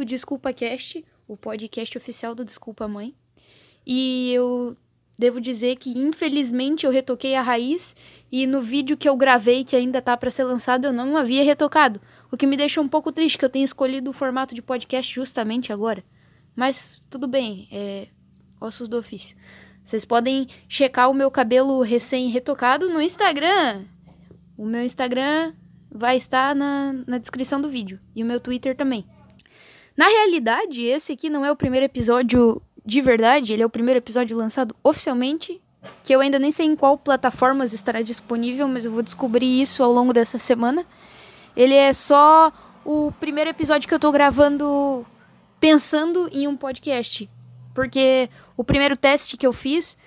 do Desculpa Cast, o podcast oficial do Desculpa Mãe. E eu devo dizer que infelizmente eu retoquei a raiz e no vídeo que eu gravei que ainda tá para ser lançado eu não havia retocado, o que me deixa um pouco triste que eu tenha escolhido o formato de podcast justamente agora. Mas tudo bem, é ossos do ofício. Vocês podem checar o meu cabelo recém-retocado no Instagram. O meu Instagram vai estar na, na descrição do vídeo. E o meu Twitter também. Na realidade, esse aqui não é o primeiro episódio de verdade. Ele é o primeiro episódio lançado oficialmente. Que eu ainda nem sei em qual plataformas estará disponível, mas eu vou descobrir isso ao longo dessa semana. Ele é só o primeiro episódio que eu tô gravando pensando em um podcast. Porque o primeiro teste que eu fiz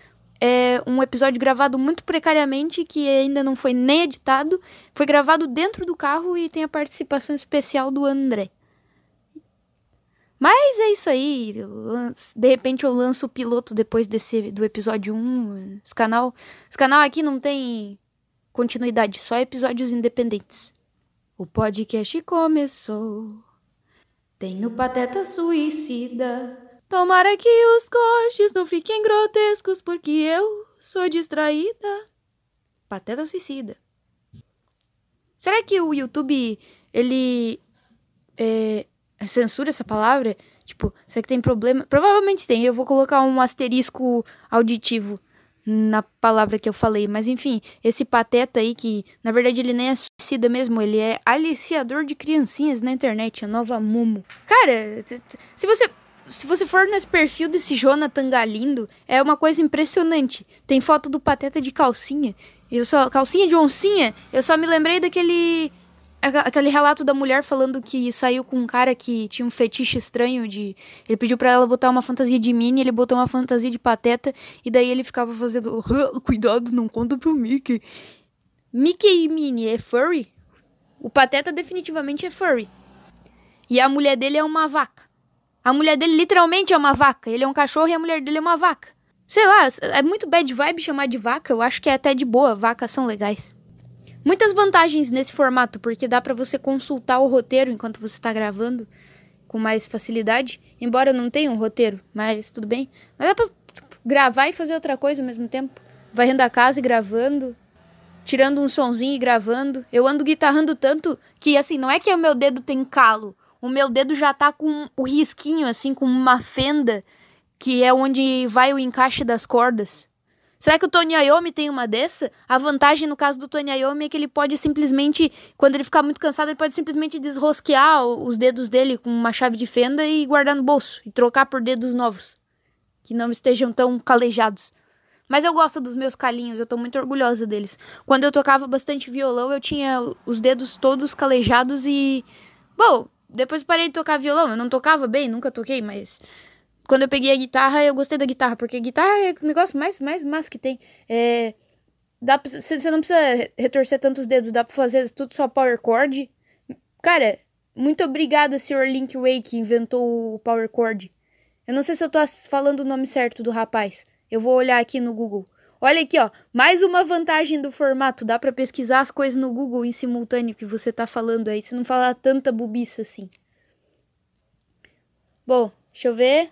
é um episódio gravado muito precariamente, que ainda não foi nem editado. Foi gravado dentro do carro e tem a participação especial do André. Mas é isso aí. De repente eu lanço o piloto depois desse do episódio 1. Esse canal, esse canal aqui não tem continuidade, só episódios independentes. O podcast começou. Tem o Pateta Suicida. Tomara que os cortes não fiquem grotescos, porque eu sou distraída. Pateta Suicida. Será que o YouTube, ele é, censura essa palavra? Tipo, será que tem problema? Provavelmente tem. Eu vou colocar um asterisco auditivo na palavra que eu falei. Mas enfim, esse pateta aí, que na verdade ele nem é suicida mesmo, ele é aliciador de criancinhas na internet, a nova Momo. Cara, se você se você for nesse perfil desse Jonathan Galindo, é uma coisa impressionante. Tem foto do Pateta de calcinha. Eu só calcinha de oncinha. Eu só me lembrei daquele aquele relato da mulher falando que saiu com um cara que tinha um fetiche estranho de ele pediu para ela botar uma fantasia de Minnie, ele botou uma fantasia de Pateta e daí ele ficava fazendo cuidado, não conta pro Mickey. Mickey e Minnie é furry? O Pateta definitivamente é furry. E a mulher dele é uma vaca. A mulher dele literalmente é uma vaca. Ele é um cachorro e a mulher dele é uma vaca. Sei lá, é muito bad vibe chamar de vaca. Eu acho que é até de boa. Vacas são legais. Muitas vantagens nesse formato, porque dá para você consultar o roteiro enquanto você está gravando com mais facilidade. Embora eu não tenha um roteiro, mas tudo bem. Mas dá pra gravar e fazer outra coisa ao mesmo tempo. Varrendo a casa e gravando. Tirando um sonzinho e gravando. Eu ando guitarrando tanto que, assim, não é que o meu dedo tem calo o meu dedo já tá com o risquinho, assim, com uma fenda, que é onde vai o encaixe das cordas. Será que o Tony Iommi tem uma dessa? A vantagem no caso do Tony Iommi é que ele pode simplesmente, quando ele ficar muito cansado, ele pode simplesmente desrosquear os dedos dele com uma chave de fenda e guardar no bolso e trocar por dedos novos, que não estejam tão calejados. Mas eu gosto dos meus calinhos, eu tô muito orgulhosa deles. Quando eu tocava bastante violão, eu tinha os dedos todos calejados e bom, depois parei de tocar violão. Eu não tocava bem, nunca toquei, mas quando eu peguei a guitarra, eu gostei da guitarra, porque guitarra é o negócio mais, mais massa que tem. É, dá você não precisa retorcer tantos dedos, dá pra fazer tudo só power chord. Cara, muito obrigada, Sr. Linkway, que inventou o power chord. Eu não sei se eu tô falando o nome certo do rapaz. Eu vou olhar aqui no Google. Olha aqui, ó. Mais uma vantagem do formato. Dá para pesquisar as coisas no Google em simultâneo que você tá falando aí. Você não fala tanta bobiça assim. Bom, deixa eu ver.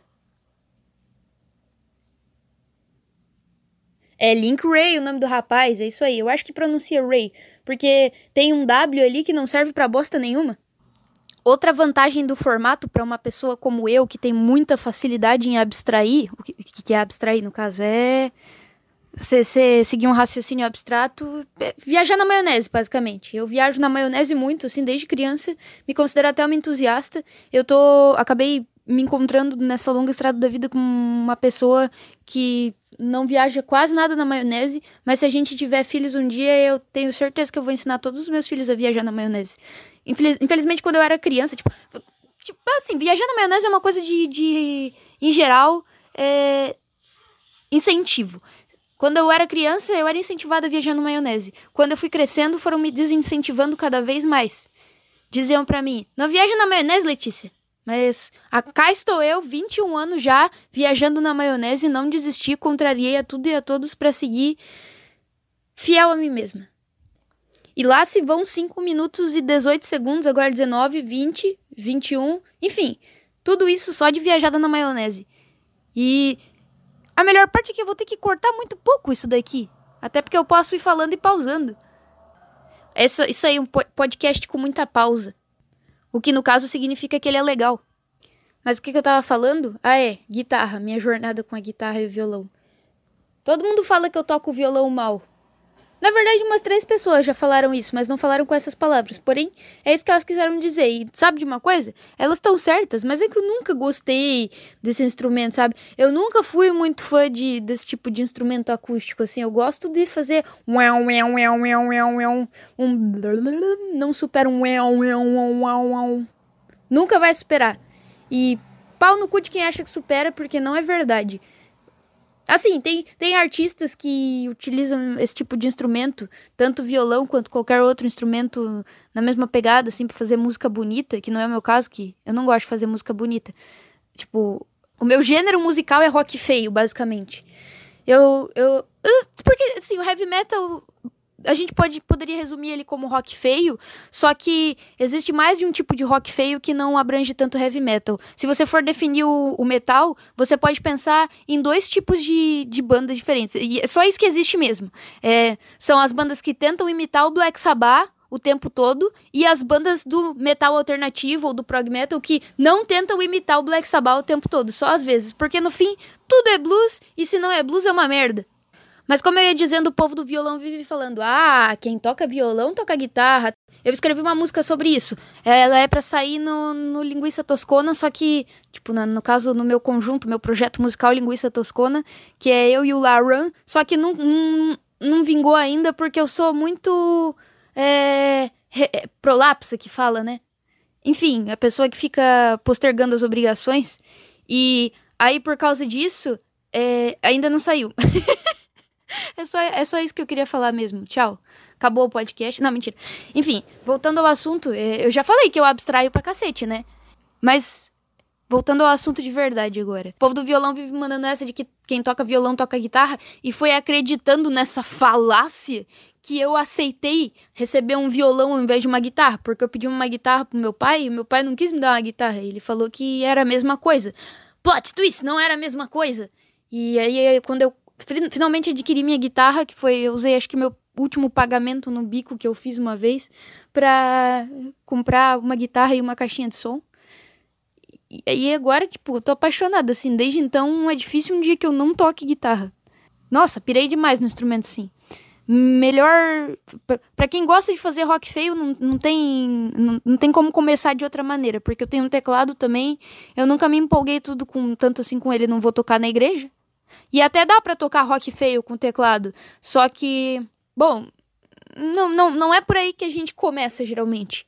É Link Ray o nome do rapaz, é isso aí. Eu acho que pronuncia Ray, porque tem um W ali que não serve para bosta nenhuma. Outra vantagem do formato para uma pessoa como eu, que tem muita facilidade em abstrair, o que, que é abstrair no caso é você, seguir um raciocínio abstrato, é, viajar na maionese, basicamente. Eu viajo na maionese muito, assim, desde criança, me considero até uma entusiasta. Eu tô. acabei me encontrando nessa longa estrada da vida com uma pessoa que não viaja quase nada na maionese, mas se a gente tiver filhos um dia, eu tenho certeza que eu vou ensinar todos os meus filhos a viajar na maionese. Infeliz, infelizmente, quando eu era criança, tipo, tipo assim, viajar na maionese é uma coisa de, de em geral, é, incentivo. Quando eu era criança, eu era incentivada a viajar no maionese. Quando eu fui crescendo, foram me desincentivando cada vez mais. Diziam para mim: "Não viaja na maionese, Letícia". Mas cá estou eu, 21 anos já, viajando na maionese, não desisti, contrariei a tudo e a todos para seguir fiel a mim mesma. E lá se vão 5 minutos e 18 segundos, agora 19, 20, 21, enfim. Tudo isso só de viajada na maionese. E a melhor parte é que eu vou ter que cortar muito pouco isso daqui. Até porque eu posso ir falando e pausando. Isso, isso aí é um podcast com muita pausa. O que no caso significa que ele é legal. Mas o que, que eu tava falando? Ah, é, guitarra, minha jornada com a guitarra e o violão. Todo mundo fala que eu toco violão mal. Na verdade, umas três pessoas já falaram isso, mas não falaram com essas palavras. Porém, é isso que elas quiseram dizer. E sabe de uma coisa? Elas estão certas, mas é que eu nunca gostei desse instrumento, sabe? Eu nunca fui muito fã de, desse tipo de instrumento acústico, assim. Eu gosto de fazer um não supera um nunca vai superar. E pau no cu de quem acha que supera, porque não é verdade. Assim, tem, tem artistas que utilizam esse tipo de instrumento, tanto violão quanto qualquer outro instrumento na mesma pegada, assim, pra fazer música bonita, que não é o meu caso, que eu não gosto de fazer música bonita. Tipo, o meu gênero musical é rock feio, basicamente. Eu. eu porque, assim, o heavy metal a gente pode, poderia resumir ele como rock feio, só que existe mais de um tipo de rock feio que não abrange tanto heavy metal. Se você for definir o, o metal, você pode pensar em dois tipos de, de bandas diferentes. E é só isso que existe mesmo. É, são as bandas que tentam imitar o Black Sabbath o tempo todo e as bandas do metal alternativo ou do prog metal que não tentam imitar o Black Sabbath o tempo todo, só às vezes, porque no fim tudo é blues e se não é blues é uma merda. Mas como eu ia dizendo, o povo do violão vive falando: ah, quem toca violão toca guitarra. Eu escrevi uma música sobre isso. Ela é para sair no, no Linguiça Toscona, só que, tipo, no, no, caso, no meu conjunto, meu projeto musical Linguiça Toscona, que é eu e o Laran, só que não, não, não vingou ainda porque eu sou muito. É, re, é, prolapsa que fala, né? Enfim, a pessoa que fica postergando as obrigações. E aí, por causa disso, é, ainda não saiu. É só, é só isso que eu queria falar mesmo. Tchau. Acabou o podcast. Não, mentira. Enfim, voltando ao assunto, é, eu já falei que eu abstraio pra cacete, né? Mas, voltando ao assunto de verdade agora. O povo do violão vive mandando essa de que quem toca violão toca guitarra e foi acreditando nessa falácia que eu aceitei receber um violão ao invés de uma guitarra, porque eu pedi uma guitarra pro meu pai e meu pai não quis me dar uma guitarra. Ele falou que era a mesma coisa. Plot twist, não era a mesma coisa. E aí, quando eu finalmente adquiri minha guitarra, que foi, eu usei acho que meu último pagamento no bico que eu fiz uma vez para comprar uma guitarra e uma caixinha de som. E, e agora, tipo, eu tô apaixonada, assim, desde então é difícil um dia que eu não toque guitarra. Nossa, pirei demais no instrumento, sim. Melhor. para quem gosta de fazer rock feio, não, não, tem, não, não tem como começar de outra maneira, porque eu tenho um teclado também. Eu nunca me empolguei tudo com tanto assim com ele, não vou tocar na igreja. E até dá para tocar rock feio com teclado. Só que, bom, não, não, não é por aí que a gente começa geralmente.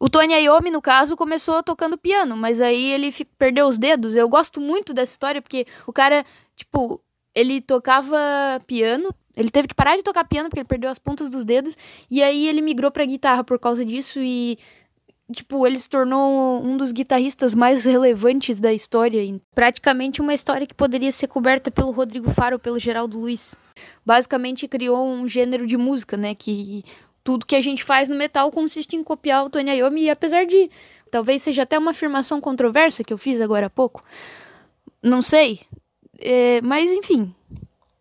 O Tony Iommi, no caso, começou tocando piano, mas aí ele perdeu os dedos. Eu gosto muito dessa história porque o cara, tipo, ele tocava piano, ele teve que parar de tocar piano porque ele perdeu as pontas dos dedos, e aí ele migrou pra guitarra por causa disso e tipo, ele se tornou um dos guitarristas mais relevantes da história. Praticamente uma história que poderia ser coberta pelo Rodrigo Faro ou pelo Geraldo Luiz. Basicamente criou um gênero de música, né, que tudo que a gente faz no metal consiste em copiar o Tony Iommi, e apesar de talvez seja até uma afirmação controversa que eu fiz agora há pouco, não sei, é, mas enfim,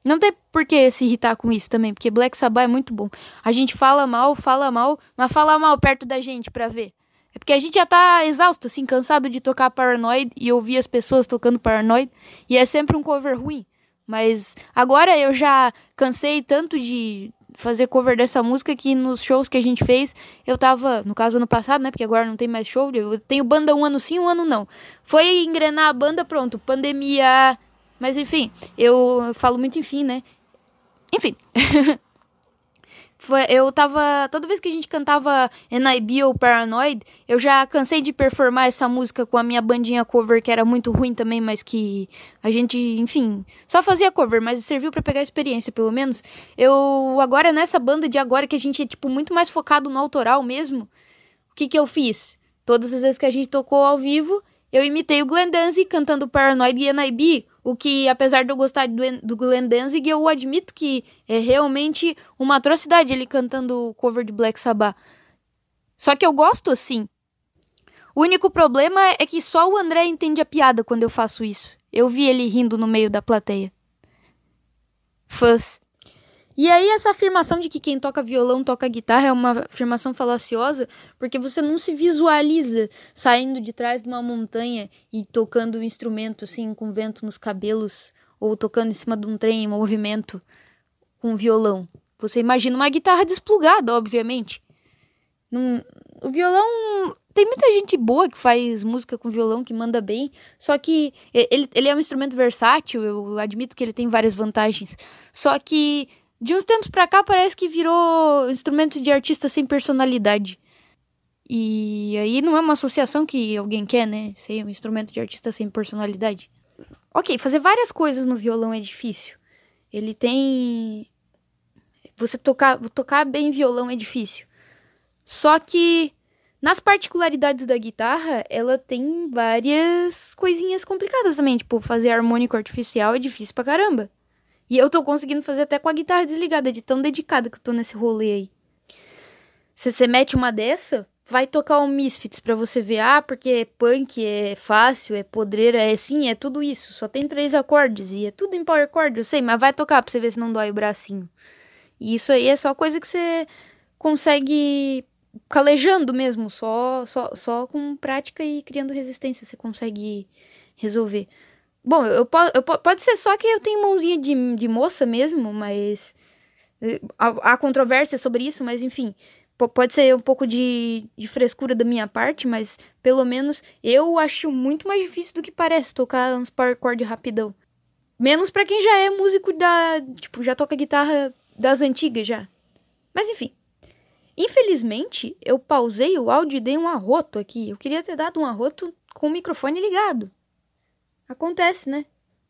não tem por que se irritar com isso também, porque Black Sabbath é muito bom. A gente fala mal, fala mal, mas fala mal perto da gente pra ver. É porque a gente já tá exausto, assim, cansado de tocar Paranoid e ouvir as pessoas tocando Paranoid. E é sempre um cover ruim. Mas agora eu já cansei tanto de fazer cover dessa música que nos shows que a gente fez, eu tava, no caso ano passado, né, porque agora não tem mais show, eu tenho banda um ano sim, um ano não. Foi engrenar a banda, pronto, pandemia, mas enfim, eu falo muito enfim, né? Enfim. Foi, eu tava. Toda vez que a gente cantava NIB ou Paranoid, eu já cansei de performar essa música com a minha bandinha cover, que era muito ruim também, mas que a gente, enfim, só fazia cover, mas serviu para pegar experiência, pelo menos. Eu, agora, nessa banda de agora, que a gente é, tipo, muito mais focado no autoral mesmo, o que que eu fiz? Todas as vezes que a gente tocou ao vivo, eu imitei o Glenn Danzig cantando Paranoid e NIB, o que, apesar de eu gostar do, do Glenn Danzig, eu admito que é realmente uma atrocidade ele cantando o cover de Black Sabbath. Só que eu gosto assim. O único problema é que só o André entende a piada quando eu faço isso. Eu vi ele rindo no meio da plateia. Fãs. E aí, essa afirmação de que quem toca violão toca guitarra é uma afirmação falaciosa, porque você não se visualiza saindo de trás de uma montanha e tocando um instrumento assim, com vento nos cabelos, ou tocando em cima de um trem em movimento com violão. Você imagina uma guitarra desplugada, obviamente. Num, o violão. Tem muita gente boa que faz música com violão, que manda bem. Só que ele, ele é um instrumento versátil, eu admito que ele tem várias vantagens. Só que de uns tempos pra cá parece que virou instrumento de artista sem personalidade. E aí não é uma associação que alguém quer, né? Ser um instrumento de artista sem personalidade. Ok, fazer várias coisas no violão é difícil. Ele tem. Você tocar, tocar bem violão é difícil. Só que nas particularidades da guitarra, ela tem várias coisinhas complicadas também. Tipo, fazer harmônico artificial é difícil pra caramba. E eu tô conseguindo fazer até com a guitarra desligada, de tão dedicada que eu tô nesse rolê aí. Se você mete uma dessa, vai tocar um Misfits pra você ver. Ah, porque é punk, é fácil, é podreira, é sim, é tudo isso. Só tem três acordes e é tudo em power chord, eu sei, mas vai tocar pra você ver se não dói o bracinho. E isso aí é só coisa que você consegue calejando mesmo, só, só, só com prática e criando resistência você consegue resolver. Bom, eu, eu, pode ser só que eu tenho mãozinha de, de moça mesmo, mas. Eh, há, há controvérsia sobre isso, mas enfim. Pode ser um pouco de, de frescura da minha parte, mas pelo menos eu acho muito mais difícil do que parece tocar uns power chord rapidão. Menos para quem já é músico da. Tipo, já toca guitarra das antigas já. Mas enfim. Infelizmente, eu pausei o áudio e dei um arroto aqui. Eu queria ter dado um arroto com o microfone ligado. Acontece, né?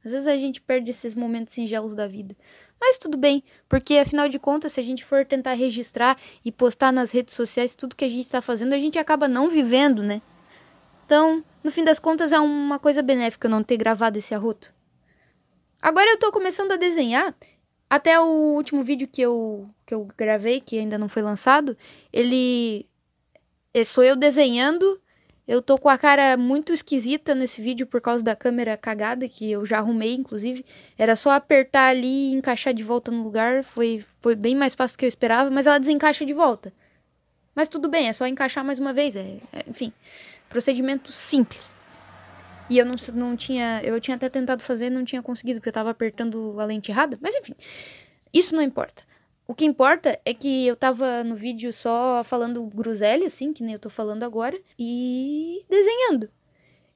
Às vezes a gente perde esses momentos singelos da vida. Mas tudo bem, porque afinal de contas, se a gente for tentar registrar e postar nas redes sociais tudo que a gente está fazendo, a gente acaba não vivendo, né? Então, no fim das contas, é uma coisa benéfica não ter gravado esse arroto. Agora eu tô começando a desenhar. Até o último vídeo que eu, que eu gravei, que ainda não foi lançado, ele. É, sou eu desenhando eu tô com a cara muito esquisita nesse vídeo por causa da câmera cagada, que eu já arrumei, inclusive. Era só apertar ali e encaixar de volta no lugar. Foi, foi bem mais fácil do que eu esperava, mas ela desencaixa de volta. Mas tudo bem, é só encaixar mais uma vez. É, é, enfim, procedimento simples. E eu não, não tinha. Eu tinha até tentado fazer não tinha conseguido, porque eu tava apertando a lente errada. Mas enfim, isso não importa. O que importa é que eu tava no vídeo só falando groselha, assim, que nem eu tô falando agora, e desenhando.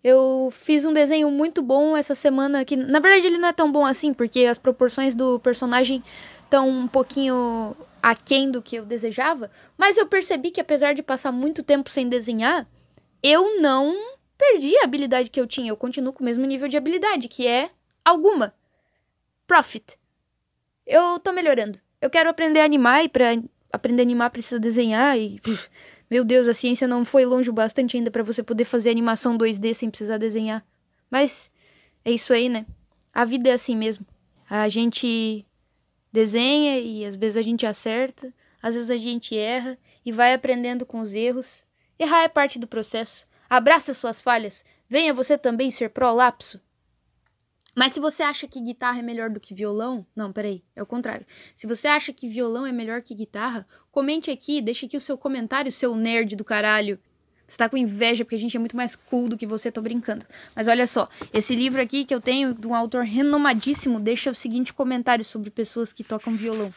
Eu fiz um desenho muito bom essa semana, que na verdade ele não é tão bom assim, porque as proporções do personagem estão um pouquinho aquém do que eu desejava, mas eu percebi que apesar de passar muito tempo sem desenhar, eu não perdi a habilidade que eu tinha, eu continuo com o mesmo nível de habilidade, que é alguma. Profit. Eu tô melhorando eu quero aprender a animar e para aprender a animar precisa desenhar e meu Deus, a ciência não foi longe o bastante ainda para você poder fazer animação 2D sem precisar desenhar. Mas é isso aí, né? A vida é assim mesmo. A gente desenha e às vezes a gente acerta, às vezes a gente erra e vai aprendendo com os erros. Errar é parte do processo. Abraça suas falhas. Venha você também ser prolapso. Mas se você acha que guitarra é melhor do que violão, não, peraí, é o contrário. Se você acha que violão é melhor que guitarra, comente aqui, deixa aqui o seu comentário, seu nerd do caralho. Você tá com inveja porque a gente é muito mais cool do que você, tô brincando. Mas olha só, esse livro aqui que eu tenho, de um autor renomadíssimo, deixa o seguinte comentário sobre pessoas que tocam violão.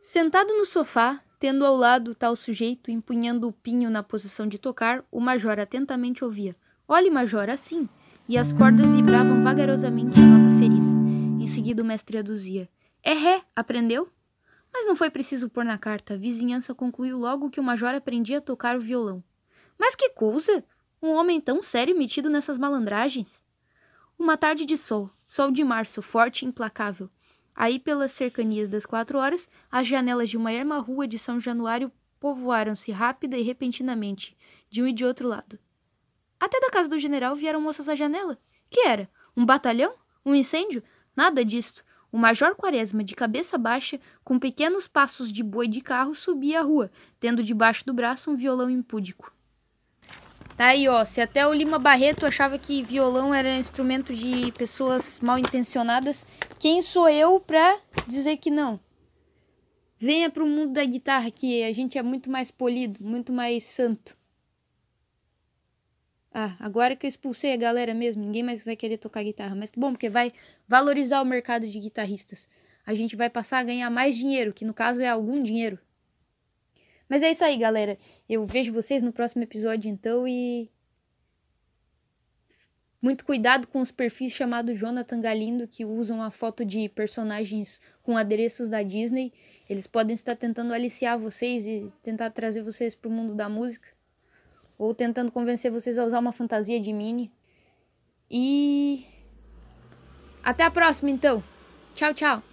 Sentado no sofá, tendo ao lado tal sujeito empunhando o pinho na posição de tocar, o major atentamente ouvia. Olhe, major, assim e as cordas vibravam vagarosamente a nota ferida. Em seguida, o mestre aduzia: É ré, aprendeu? Mas não foi preciso pôr na carta. A vizinhança concluiu logo que o major aprendia a tocar o violão. Mas que coisa! Um homem tão sério metido nessas malandragens. Uma tarde de sol, sol de março, forte e implacável. Aí, pelas cercanias das quatro horas, as janelas de uma erma rua de São Januário povoaram-se rápida e repentinamente, de um e de outro lado. Até da casa do general vieram moças à janela. Que era? Um batalhão? Um incêndio? Nada disto. O major Quaresma, de cabeça baixa, com pequenos passos de boi de carro, subia a rua, tendo debaixo do braço um violão impúdico. Tá aí, ó. Se até o Lima Barreto achava que violão era instrumento de pessoas mal intencionadas, quem sou eu pra dizer que não? Venha pro mundo da guitarra, que a gente é muito mais polido, muito mais santo. Ah, agora que eu expulsei a galera mesmo, ninguém mais vai querer tocar guitarra. Mas bom, porque vai valorizar o mercado de guitarristas. A gente vai passar a ganhar mais dinheiro, que no caso é algum dinheiro. Mas é isso aí, galera. Eu vejo vocês no próximo episódio, então, e. Muito cuidado com os perfis chamados Jonathan Galindo, que usam a foto de personagens com adereços da Disney. Eles podem estar tentando aliciar vocês e tentar trazer vocês para o mundo da música ou tentando convencer vocês a usar uma fantasia de mini. E até a próxima então. Tchau, tchau.